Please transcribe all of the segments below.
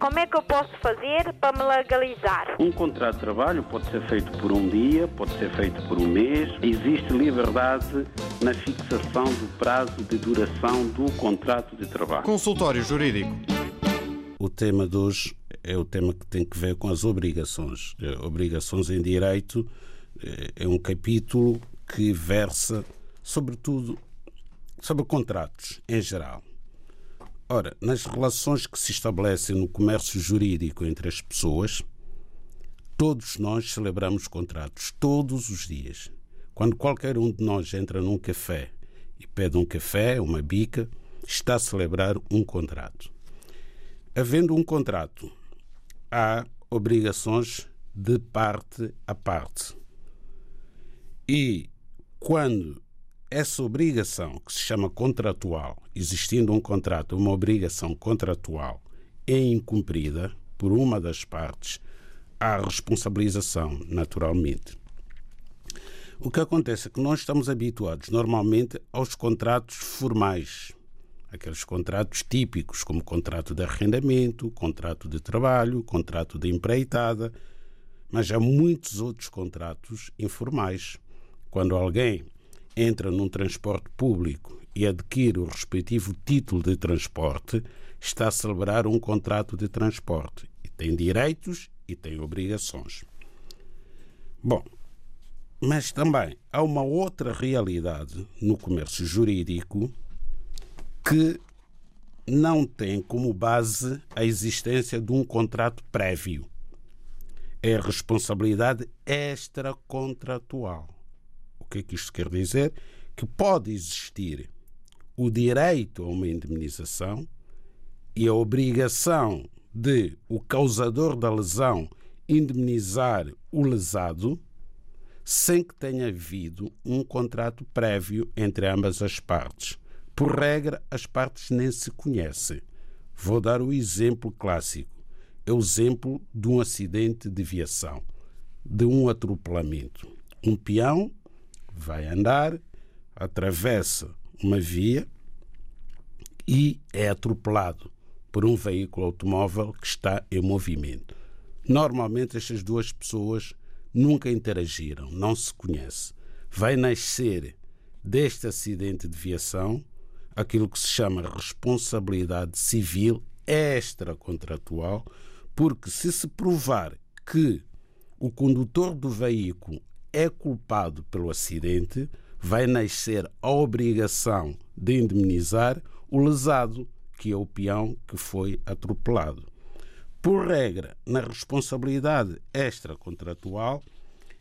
como é que eu posso fazer para me legalizar? Um contrato de trabalho pode ser feito por um dia, pode ser feito por um mês. Existe liberdade na fixação do prazo de duração do contrato de trabalho. Consultório Jurídico. O tema de hoje é o tema que tem que ver com as obrigações. Eh, obrigações em direito eh, é um capítulo que versa, sobretudo, sobre contratos em geral. Ora, nas relações que se estabelecem no comércio jurídico entre as pessoas, todos nós celebramos contratos, todos os dias. Quando qualquer um de nós entra num café e pede um café, uma bica, está a celebrar um contrato. Havendo um contrato, há obrigações de parte a parte. E quando essa obrigação, que se chama contratual, existindo um contrato, uma obrigação contratual, é incumprida por uma das partes, há responsabilização, naturalmente. O que acontece é que nós estamos habituados normalmente aos contratos formais, aqueles contratos típicos, como contrato de arrendamento, contrato de trabalho, contrato de empreitada, mas há muitos outros contratos informais. Quando alguém entra num transporte público e adquire o respectivo título de transporte, está a celebrar um contrato de transporte e tem direitos e tem obrigações. Bom, mas também há uma outra realidade no comércio jurídico que não tem como base a existência de um contrato prévio. É a responsabilidade extracontratual que é que isto quer dizer? Que pode existir o direito a uma indemnização e a obrigação de o causador da lesão indemnizar o lesado sem que tenha havido um contrato prévio entre ambas as partes. Por regra, as partes nem se conhecem. Vou dar o exemplo clássico. É o exemplo de um acidente de viação, de um atropelamento. Um peão vai andar, atravessa uma via e é atropelado por um veículo automóvel que está em movimento. Normalmente estas duas pessoas nunca interagiram, não se conhecem. Vai nascer deste acidente de viação aquilo que se chama responsabilidade civil extracontratual, porque se se provar que o condutor do veículo é culpado pelo acidente, vai nascer a obrigação de indemnizar o lesado, que é o peão que foi atropelado. Por regra, na responsabilidade extracontratual,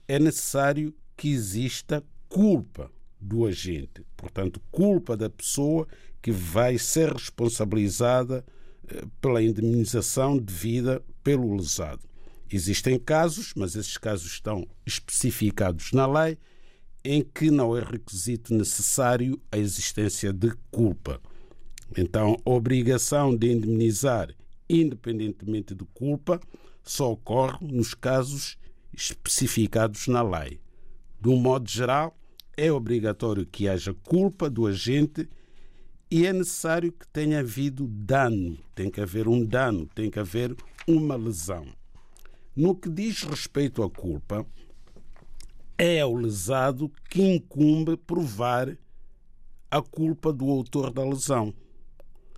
é necessário que exista culpa do agente, portanto, culpa da pessoa que vai ser responsabilizada eh, pela indemnização devida pelo lesado. Existem casos, mas esses casos estão especificados na lei, em que não é requisito necessário a existência de culpa. Então, a obrigação de indemnizar, independentemente de culpa, só ocorre nos casos especificados na lei. De um modo geral, é obrigatório que haja culpa do agente e é necessário que tenha havido dano. Tem que haver um dano, tem que haver uma lesão. No que diz respeito à culpa, é ao lesado que incumbe provar a culpa do autor da lesão,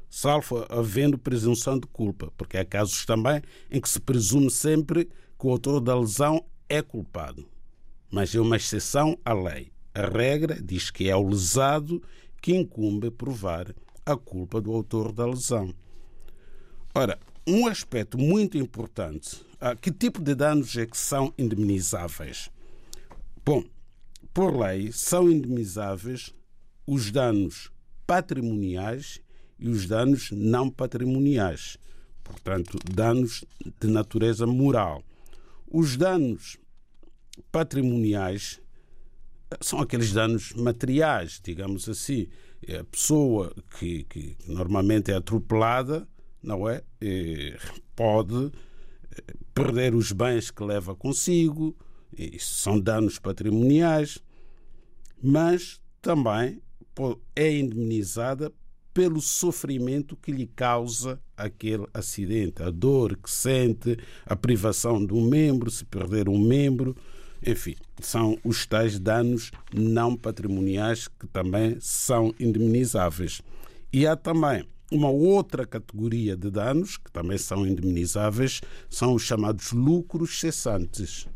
salvo havendo presunção de culpa, porque há casos também em que se presume sempre que o autor da lesão é culpado. Mas é uma exceção à lei. A regra diz que é ao lesado que incumbe provar a culpa do autor da lesão. Ora, um aspecto muito importante que tipo de danos é que são indemnizáveis? Bom, por lei, são indemnizáveis os danos patrimoniais e os danos não patrimoniais, portanto, danos de natureza moral. Os danos patrimoniais são aqueles danos materiais, digamos assim. É a pessoa que, que normalmente é atropelada, não é? Pode perder os bens que leva consigo, isso são danos patrimoniais, mas também é indemnizada pelo sofrimento que lhe causa aquele acidente, a dor que sente, a privação de um membro, se perder um membro, enfim, são os tais danos não patrimoniais que também são indemnizáveis. E há também uma outra categoria de danos que também são indemnizáveis, são os chamados lucros cessantes.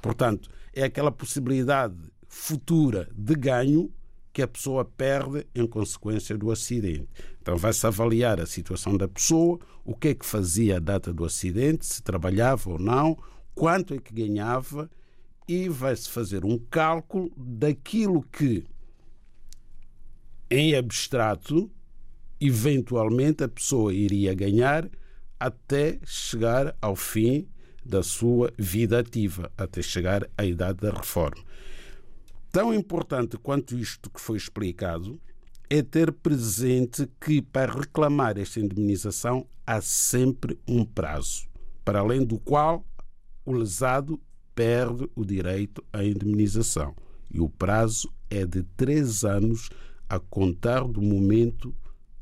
Portanto, é aquela possibilidade futura de ganho que a pessoa perde em consequência do acidente. Então, vai-se avaliar a situação da pessoa, o que é que fazia a data do acidente, se trabalhava ou não, quanto é que ganhava e vai-se fazer um cálculo daquilo que, em abstrato, eventualmente a pessoa iria ganhar até chegar ao fim da sua vida ativa, até chegar à idade da reforma. Tão importante quanto isto que foi explicado é ter presente que para reclamar esta indemnização há sempre um prazo, para além do qual o lesado perde o direito à indemnização. E o prazo é de três anos a contar do momento